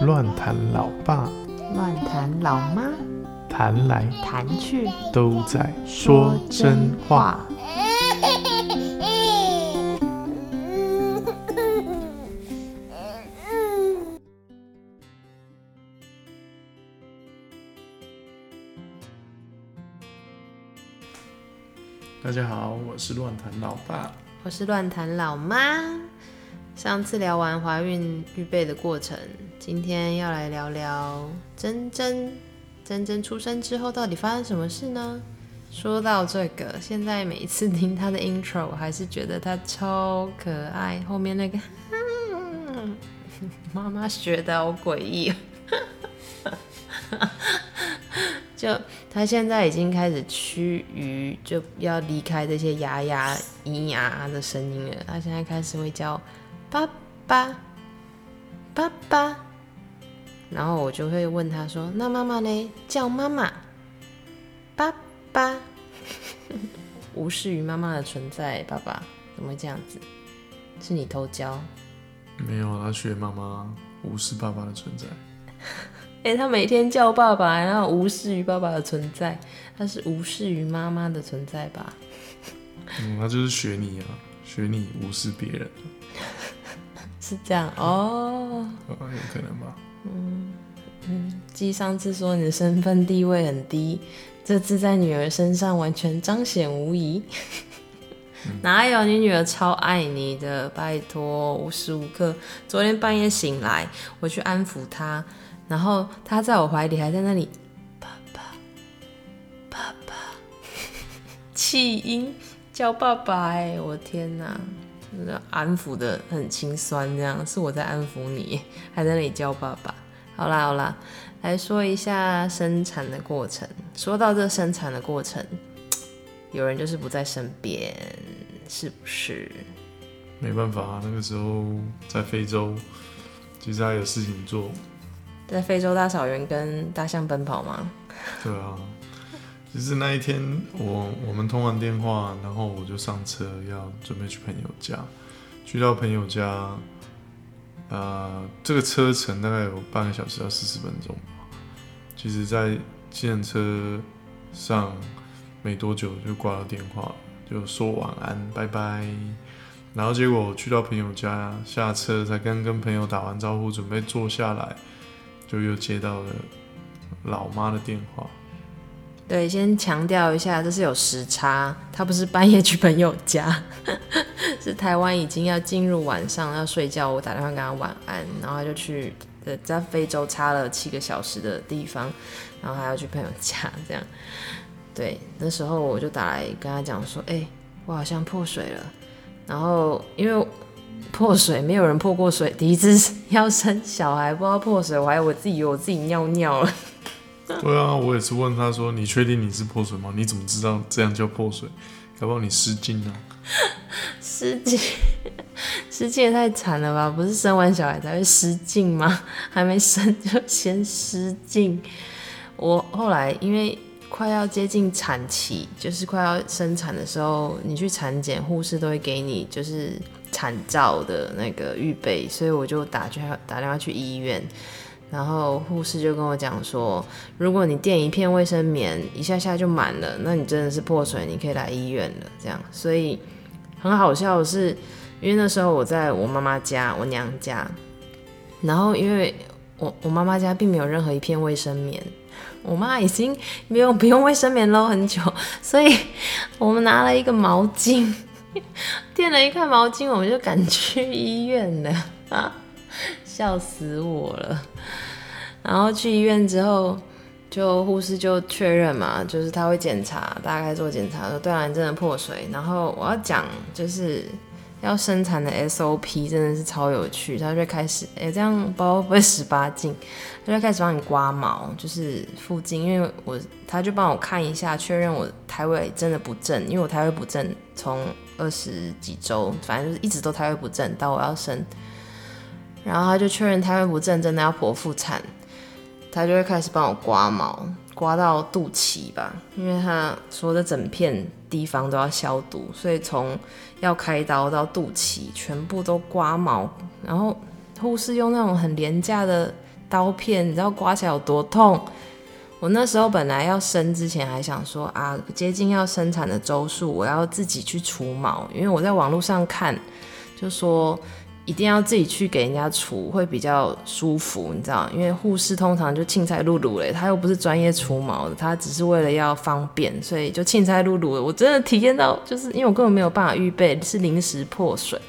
乱谈老爸，乱谈老妈，谈来谈去都在说真话。。大家好，我是乱谈老爸。我是乱谈老妈。上次聊完怀孕预备的过程，今天要来聊聊珍珍。珍珍出生之后到底发生什么事呢？说到这个，现在每一次听她的 intro，我还是觉得她超可爱。后面那个 妈妈学的好诡异，就她现在已经开始趋于就要离开这些牙牙咿呀的声音了。她现在开始会叫爸爸爸爸，然后我就会问他说：“那妈妈呢？叫妈妈爸爸，无视于妈妈的存在。爸爸怎么会这样子？是你偷教？没有，他学妈妈无视爸爸的存在。哎、他每天叫爸爸，然后无视于爸爸的存在，他是无视于妈妈的存在吧？嗯，他就是学你啊，学你无视别人，是这样哦。啊，有可能吧？继上次说你的身份地位很低，这次在女儿身上完全彰显无疑。哪有你女儿超爱你的？拜托，无时无刻。昨天半夜醒来，我去安抚她，然后她在我怀里还在那里，爸爸，爸爸，气音叫爸爸、哎，我天哪！那安抚的很心酸，这样是我在安抚你，还在那里叫爸爸。好啦好啦，来说一下生产的过程。说到这生产的过程，有人就是不在身边，是不是？没办法、啊，那个时候在非洲，其实还有事情做。在非洲大草原跟大象奔跑吗？对啊，其实那一天我我们通完电话，然后我就上车要准备去朋友家，去到朋友家，呃，这个车程大概有半个小时到四十分钟。其实，在计程车上没多久就挂了电话，就说晚安，拜拜。然后结果去到朋友家下车，才刚跟朋友打完招呼，准备坐下来，就又接到了老妈的电话。对，先强调一下，这是有时差，他不是半夜去朋友家，是台湾已经要进入晚上要睡觉，我打电话跟他晚安，然后他就去呃在非洲差了七个小时的地方，然后还要去朋友家这样。对，那时候我就打来跟他讲说，哎、我好像破水了，然后因为破水没有人破过水，第一次要生小孩不知道破水，我还以为我自己以为我自己尿尿了。对啊，我也是问他说：“你确定你是破水吗？你怎么知道这样叫破水？搞不好你失禁啊 失禁，失禁也太惨了吧！不是生完小孩才会失禁吗？还没生就先失禁。我后来因为快要接近产期，就是快要生产的时候，你去产检，护士都会给你就是产照的那个预备，所以我就打去打电话去医院。然后护士就跟我讲说，如果你垫一片卫生棉一下下就满了，那你真的是破水，你可以来医院了。这样，所以很好笑的是，因为那时候我在我妈妈家，我娘家，然后因为我我妈妈家并没有任何一片卫生棉，我妈已经没有不用卫生棉喽很久，所以我们拿了一个毛巾，垫了一块毛巾，我们就赶去医院了啊，笑死我了。然后去医院之后，就护士就确认嘛，就是他会检查，大概做检查说，对啊，你真的破水。然后我要讲就是要生产的 SOP 真的是超有趣，他就开始，哎，这样包不会十八禁，他就开始帮你刮毛，就是附近，因为我他就帮我看一下，确认我胎位真的不正，因为我胎位不正，从二十几周，反正就是一直都胎位不正，到我要生，然后他就确认胎位不正，真的要剖腹产。他就会开始帮我刮毛，刮到肚脐吧，因为他说的整片地方都要消毒，所以从要开刀到肚脐全部都刮毛，然后护士用那种很廉价的刀片，你知道刮起来有多痛？我那时候本来要生之前还想说啊，接近要生产的周数，我要自己去除毛，因为我在网络上看，就说一定要自己去给人家除会比较舒服，你知道？因为护士通常就青菜露露嘞，他又不是专业除毛的，他只是为了要方便，所以就青菜露露。我真的体验到，就是因为我根本没有办法预备，是临时破水，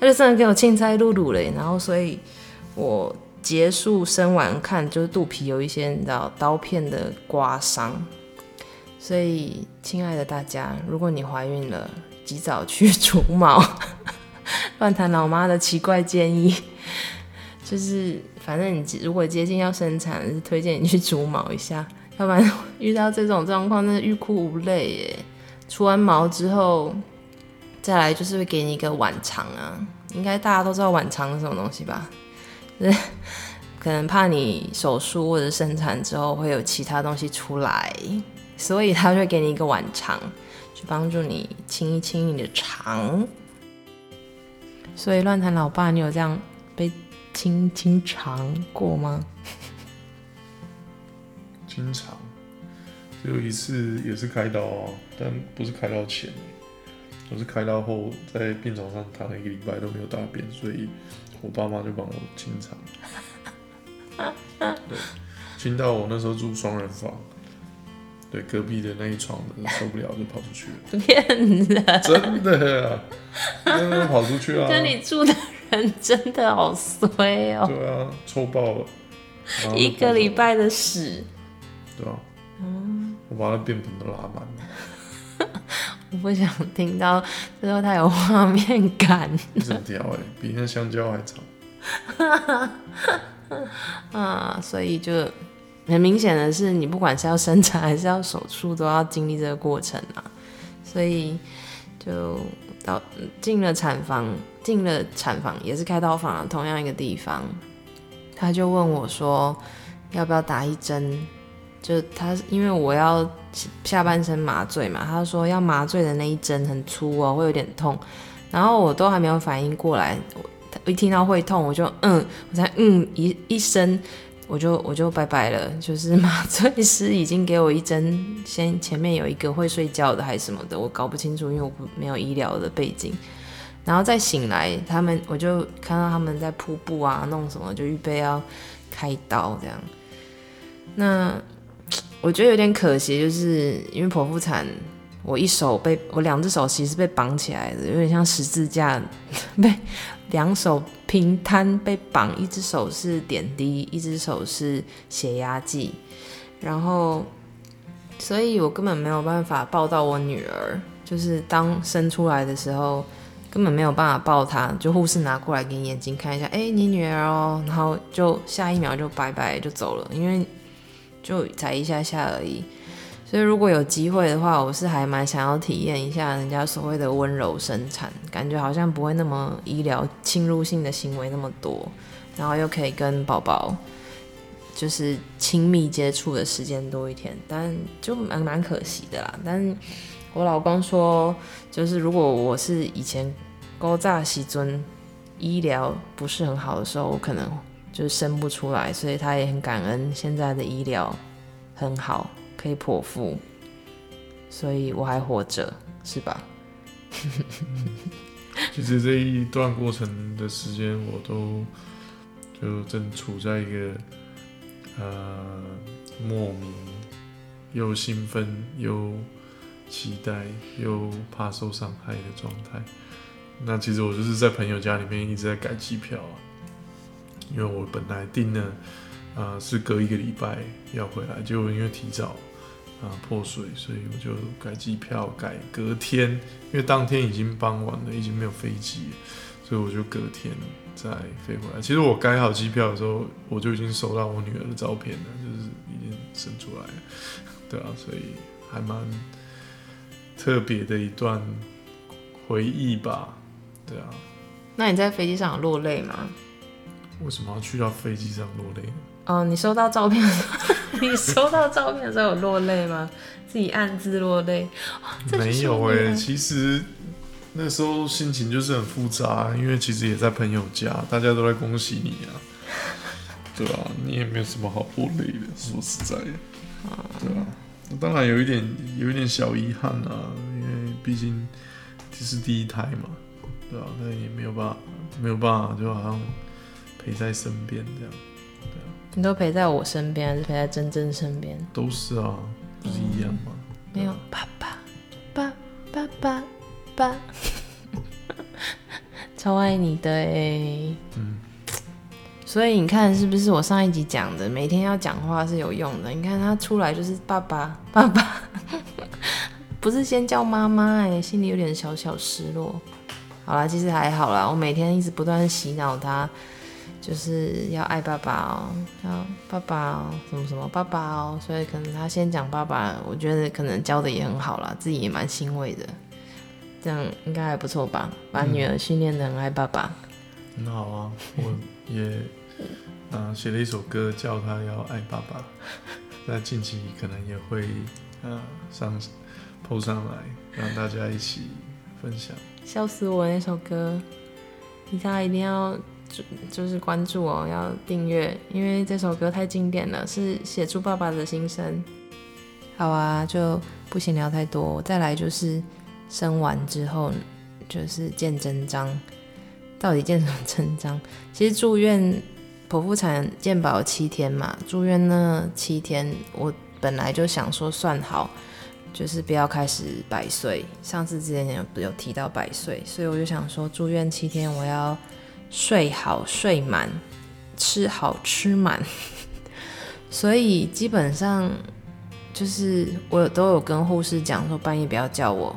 他就真的给我青菜露露嘞，然后所以我。结束生完看，就是肚皮有一些你知道刀片的刮伤，所以亲爱的大家，如果你怀孕了，及早去除毛。乱谈老妈的奇怪建议，就是反正你如果接近要生产，是推荐你去除毛一下，要不然遇到这种状况，真的欲哭无泪耶。除完毛之后，再来就是会给你一个晚肠啊，应该大家都知道晚肠是什么东西吧？是，可能怕你手术或者生产之后会有其他东西出来，所以他会给你一个碗肠，去帮助你清一清你的肠。所以乱谈老爸，你有这样被清清肠过吗？清肠，有一次也是开刀哦，但不是开刀前，我是开刀后在病床上躺了一个礼拜都没有大便，所以。我爸妈就帮我清肠，对，清到我那时候住双人房，对，隔壁的那一床的受不了就跑出去了，骗人，真的啊，真的跑出去了。跟你住的人真的好衰哦，对啊，臭爆了，一个礼拜的屎，对啊，嗯，我把那便盆都拉满了。我不想听到，最后他有画面感。一整条哎，比那香蕉还长。啊，所以就很明显的是，你不管是要生产还是要手术，都要经历这个过程啊。所以就到进了产房，进了产房也是开刀房，同样一个地方，他就问我说，要不要打一针？就他，因为我要下半身麻醉嘛，他说要麻醉的那一针很粗哦，会有点痛。然后我都还没有反应过来，我一听到会痛，我就嗯，我才嗯一一声，我就我就拜拜了。就是 麻醉师已经给我一针，先前面有一个会睡觉的还是什么的，我搞不清楚，因为我不没有医疗的背景。然后再醒来，他们我就看到他们在瀑布啊，弄什么，就预备要开刀这样。那。我觉得有点可惜，就是因为剖腹产，我一手被我两只手其实被绑起来的，有点像十字架，被两手平摊被绑，一只手是点滴，一只手是血压计，然后，所以我根本没有办法抱到我女儿，就是当生出来的时候，根本没有办法抱她，就护士拿过来给你眼睛看一下，哎，你女儿哦，然后就下一秒就拜拜就走了，因为。就才一下下而已，所以如果有机会的话，我是还蛮想要体验一下人家所谓的温柔生产，感觉好像不会那么医疗侵入性的行为那么多，然后又可以跟宝宝就是亲密接触的时间多一点，但就蛮蛮可惜的啦。但我老公说，就是如果我是以前高炸西尊医疗不是很好的时候，我可能。就生不出来，所以他也很感恩现在的医疗很好，可以剖腹，所以我还活着，是吧？其实这一段过程的时间，我都就正处在一个呃莫名又兴奋又期待又怕受伤害的状态。那其实我就是在朋友家里面一直在改机票啊。因为我本来订的，呃，是隔一个礼拜要回来，结果因为提早啊破水，所以我就改机票改隔天，因为当天已经傍晚了，已经没有飞机，所以我就隔天再飞回来。其实我改好机票的时候，我就已经收到我女儿的照片了，就是已经生出来了，对啊，所以还蛮特别的一段回忆吧，对啊。那你在飞机上有落泪吗？为什么要去到飞机上落泪？哦，你收到照片，你收到照片的时候有落泪吗？自己暗自落泪？没有哎，其实那时候心情就是很复杂，因为其实也在朋友家，大家都在恭喜你啊。对啊，你也没有什么好落泪的，说实在的，对啊，当然有一点有一点小遗憾啊，因为毕竟这是第一胎嘛，对啊，那也没有办法，没有办法，就好像陪在身边这样，你都陪在我身边，还是陪在珍珍身边？都是啊，不是一样吗？没有，爸爸，爸爸爸爸，超爱你的哎。嗯。所以你看，是不是我上一集讲的，每天要讲话是有用的？你看他出来就是爸爸，爸爸，不是先叫妈妈哎，心里有点小小失落。好啦，其实还好啦，我每天一直不断洗脑他，就是要爱爸爸哦，要爸爸哦，什么什么爸爸哦，所以可能他先讲爸爸，我觉得可能教的也很好啦，自己也蛮欣慰的。这样应该还不错吧？把女儿训练的很爱爸爸，很好啊，我也。啊，写了一首歌，叫他要爱爸爸，那近期可能也会啊上铺上来，让大家一起分享。笑死我那首歌，大家一定要就就是关注哦，要订阅，因为这首歌太经典了，是写出爸爸的心声。好啊，就不行聊太多，再来就是生完之后就是见真章，到底见什么真章？其实住院。剖腹产健保七天嘛，住院那七天，我本来就想说算好，就是不要开始百岁。上次之前有有提到百岁，所以我就想说住院七天我要睡好睡满，吃好吃满。所以基本上就是我都有跟护士讲说半夜不要叫我，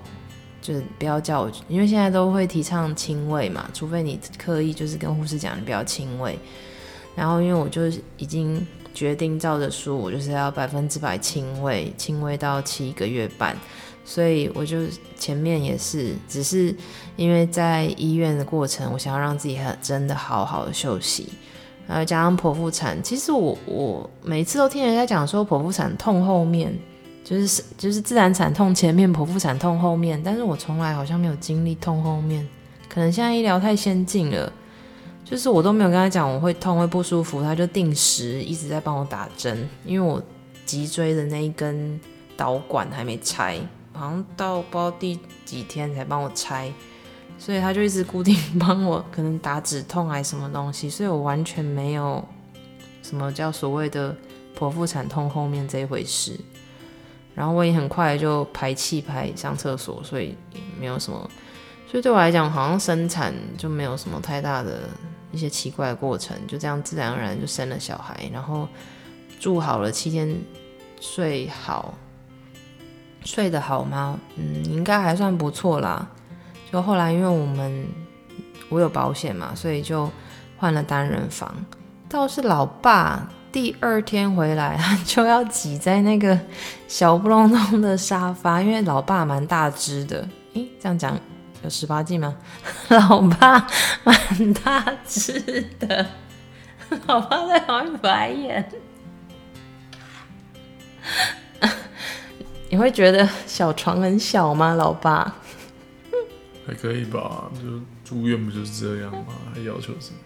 就是不要叫我，因为现在都会提倡亲喂嘛，除非你刻意就是跟护士讲你不要亲喂。然后，因为我就已经决定照着书，我就是要百分之百亲喂，亲喂到七个月半，所以我就前面也是，只是因为在医院的过程，我想要让自己很真的好好的休息，然后加上剖腹产，其实我我每次都听人家讲说剖腹产痛后面，就是就是自然产痛前面，剖腹产痛后面，但是我从来好像没有经历痛后面，可能现在医疗太先进了。就是我都没有跟他讲我会痛会不舒服，他就定时一直在帮我打针，因为我脊椎的那一根导管还没拆，好像到不知道第几天才帮我拆，所以他就一直固定帮我，可能打止痛还是什么东西，所以我完全没有什么叫所谓的剖腹产痛后面这一回事，然后我也很快就排气排上厕所，所以没有什么，所以对我来讲好像生产就没有什么太大的。一些奇怪的过程，就这样自然而然就生了小孩，然后住好了七天，睡好，睡得好吗？嗯，应该还算不错啦。就后来因为我们我有保险嘛，所以就换了单人房。倒是老爸第二天回来，就要挤在那个小不隆咚的沙发，因为老爸蛮大只的。诶，这样讲。有十八禁吗？老爸蛮大只的，老爸在旁边白眼。你会觉得小床很小吗？老爸 还可以吧，就住院不就是这样吗？还要求什么？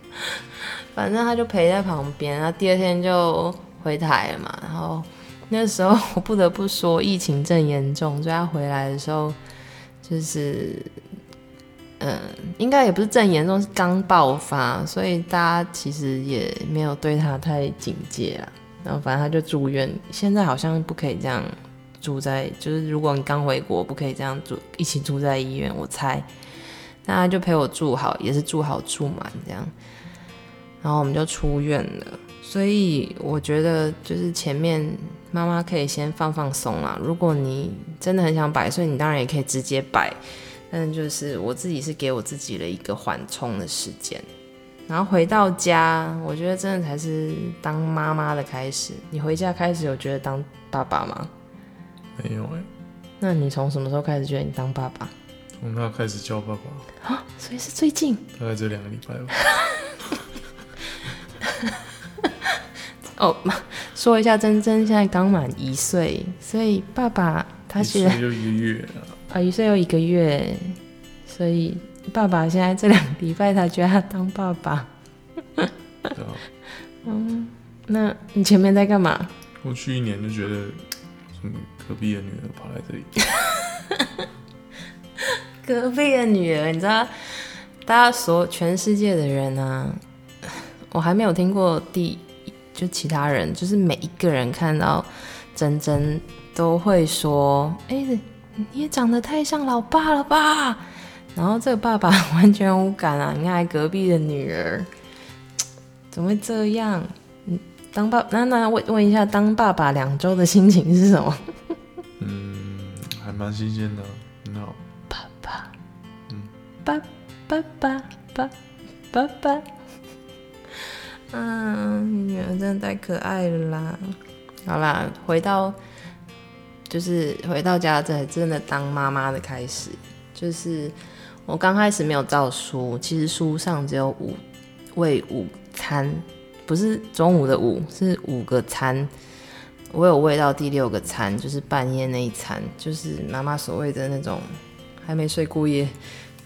反正他就陪在旁边，然后第二天就回台了嘛。然后那时候我不得不说，疫情正严重，所以他回来的时候就是。嗯，应该也不是正严重，是刚爆发，所以大家其实也没有对他太警戒啊。然后反正他就住院，现在好像不可以这样住在，就是如果你刚回国，不可以这样住，一起住在医院。我猜，那他就陪我住好，也是住好住满这样。然后我们就出院了，所以我觉得就是前面妈妈可以先放放松啦。如果你真的很想摆，所以你当然也可以直接摆。但就是我自己是给我自己了一个缓冲的时间，然后回到家，我觉得真的才是当妈妈的开始。你回家开始有觉得当爸爸吗？没有哎。那你从什么时候开始觉得你当爸爸？从他开始叫爸爸啊，所以是最近，大概这两个礼拜吧。哦，说一下，珍珍现在刚满一岁，所以爸爸他现在有一个月啊。啊，一岁又一个月，所以爸爸现在这两礼拜他觉得他当爸爸，嗯，那你前面在干嘛？过去一年就觉得，什么隔壁的女儿跑来这里，隔壁的女儿，你知道，大家所全世界的人啊，我还没有听过第就其他人，就是每一个人看到珍珍都会说：“哎、你也长得太像老爸了吧？”然后这个爸爸完全无感啊！你看隔壁的女儿，怎么会这样？当爸那那问问一下，当爸爸两周的心情是什么？嗯，还蛮新鲜的，很好。爸爸，嗯，爸爸爸爸爸爸，嗯，女儿真的太可爱了啦。好啦，回到就是回到家，这才真的当妈妈的开始。就是我刚开始没有照书，其实书上只有五喂午餐，不是中午的午，是五个餐。我有喂到第六个餐，就是半夜那一餐，就是妈妈所谓的那种还没睡过夜，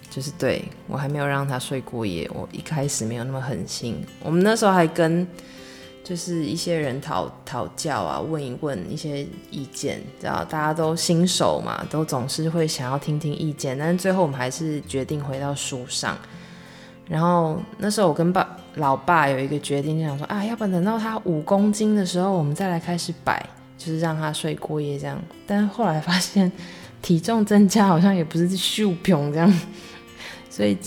就是对我还没有让他睡过夜。我一开始没有那么狠心，我们那时候还跟就是一些人讨讨教啊，问一问一些意见，知道大家都新手嘛，都总是会想要听听意见，但是最后我们还是决定回到书上。然后那时候我跟爸老爸有一个决定，就想说啊，要不然等到他五公斤的时候，我们再来开始摆，就是让他睡过夜这样。但是后来发现体重增加好像也不是咻平这样，所以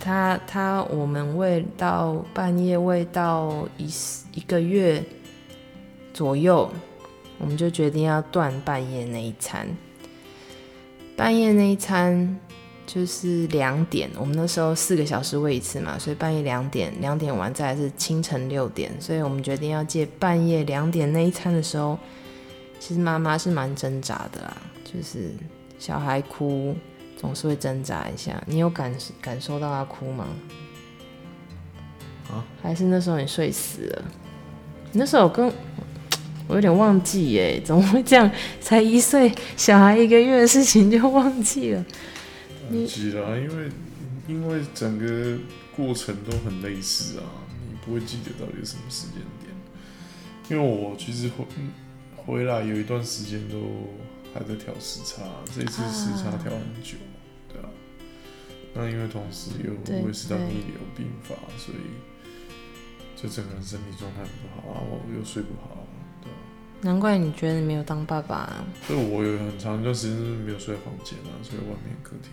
他他我们喂到半夜喂到一一个月左右，我们就决定要断半夜那一餐。半夜那一餐就是两点，我们那时候四个小时喂一次嘛，所以半夜两点，两点完再来是清晨六点，所以我们决定要借半夜两点那一餐的时候，其实妈妈是蛮挣扎的啦，就是小孩哭总是会挣扎一下，你有感感受到他哭吗？啊？还是那时候你睡死了？你那时候跟我有点忘记耶，怎么会这样？才一岁小孩一个月的事情就忘记了。忘记了啊，因为因为整个过程都很类似啊，你不会记得到底是什么时间点。因为我其实回嗯回来有一段时间都还在调时差，这一次时差调很久，对啊。那因为同时又对胃食道对逆流并发，所以就整个人身体状态很不好啊，我又睡不好，对啊。难怪你觉得你没有当爸爸、啊、所以我有很长一段时间是没有睡在房间啊，睡在外面客厅。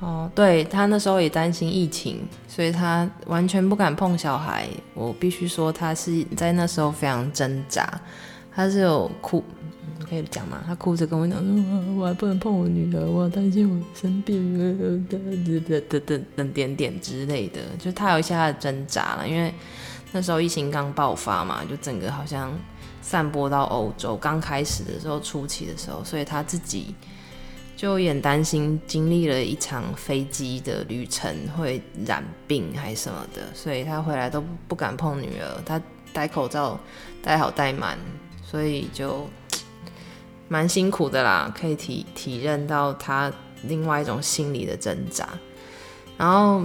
哦。对他那时候也担心疫情，所以他完全不敢碰小孩。我必须说，他是在那时候非常挣扎，他是有哭，可以讲吗？他哭着跟我讲说：“我还不能碰我女儿，我担心我生病了，等等等等点点之类的。”就他有一些他的挣扎了，因为那时候疫情刚爆发嘛，就整个好像散播到欧洲。刚开始的时候，初期的时候，所以他自己就有点担心，经历了一场飞机的旅程会染病还是什么的，所以他回来都不敢碰女儿，他戴口罩戴好戴满，所以就蛮辛苦的啦，可以体体认到他另外一种心理的挣扎。然后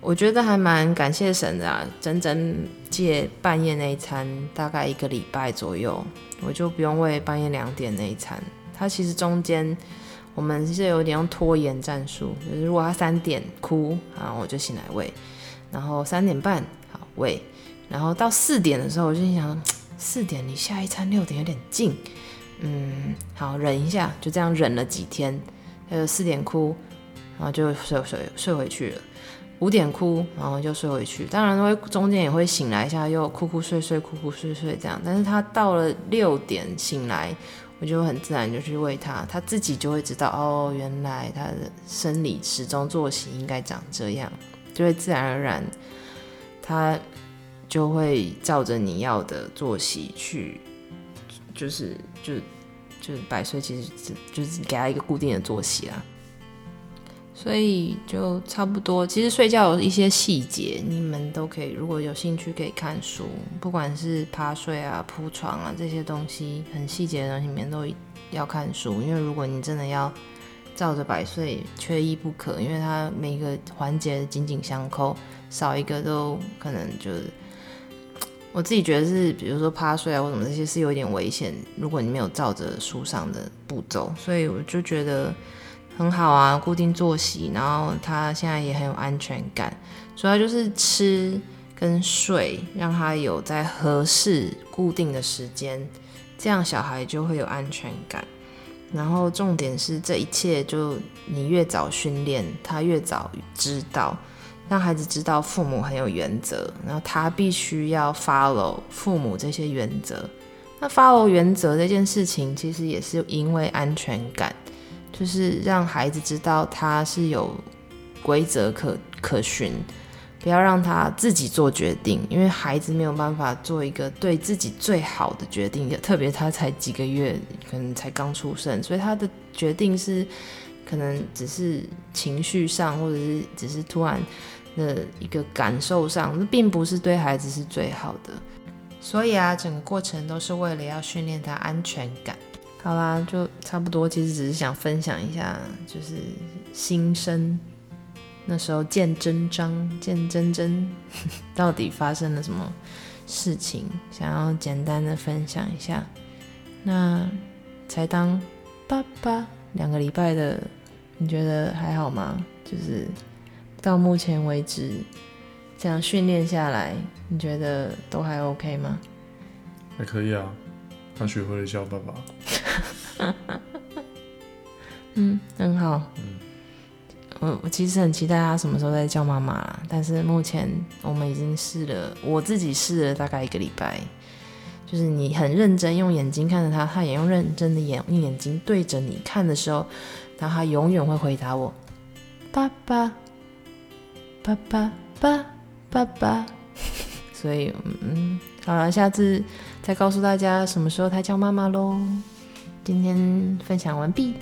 我觉得还蛮感谢神的啊，整整借半夜那一餐大概一个礼拜左右，我就不用为半夜两点那一餐。他其实中间我们是有点用拖延战术，就是如果他三点哭，然后我就醒来喂，然后三点半好喂，然后到四点的时候我就心想，四点离下一餐六点有点近，嗯，好忍一下，就这样忍了几天，他就四点哭，然后就睡睡睡回去了。五点哭，然后就睡回去。当然会中间也会醒来一下，又哭哭睡睡，哭哭睡睡这样。但是他到了六点醒来，我就很自然就去喂他，他自己就会知道哦，原来他的生理时钟作息应该长这样，就会自然而然，他就会照着你要的作息去，就是就就百岁其实就是给他一个固定的作息啦。所以就差不多。其实睡觉有一些细节，你们都可以，如果有兴趣可以看书，不管是趴睡啊、铺床啊这些东西，很细节的东西，里面都要看书。因为如果你真的要照着百岁，缺一不可，因为它每一个环节紧紧相扣，少一个都可能就是我自己觉得是，比如说趴睡啊或什么这些是有点危险，如果你没有照着书上的步骤，所以我就觉得很好啊，固定作息，然后他现在也很有安全感，主要就是吃跟睡，让他有在合适固定的时间，这样小孩就会有安全感。然后重点是这一切就你越早训练，他越早知道。让孩子知道父母很有原则，然后他必须要 follow 父母这些原则。那 follow 原则这件事情，其实也是因为安全感，就是让孩子知道他是有规则可可循，不要让他自己做决定，因为孩子没有办法做一个对自己最好的决定，特别他才几个月，可能才刚出生，所以他的决定是可能只是情绪上，或者是只是突然。的一个感受上，那并不是对孩子是最好的，所以啊，整个过程都是为了要训练他安全感。好啦，就差不多，其实只是想分享一下，就是新生那时候见真章、见真真到底发生了什么事情，想要简单的分享一下。那才当爸爸两个礼拜的，你觉得还好吗？就是。到目前为止，这样训练下来，你觉得都还 OK 吗？还可以啊，他学会了叫爸爸。嗯，很好。嗯，我我其实很期待他什么时候再叫妈妈啦。但是目前我们已经试了，我自己试了大概一个礼拜。就是你很认真用眼睛看着他，他也用认真的眼用眼睛对着你看的时候，然后他永远会回答我：“爸爸。”爸爸，爸，爸爸，所以，嗯，好了，下次再告诉大家什么时候他叫妈妈喽。今天分享完毕。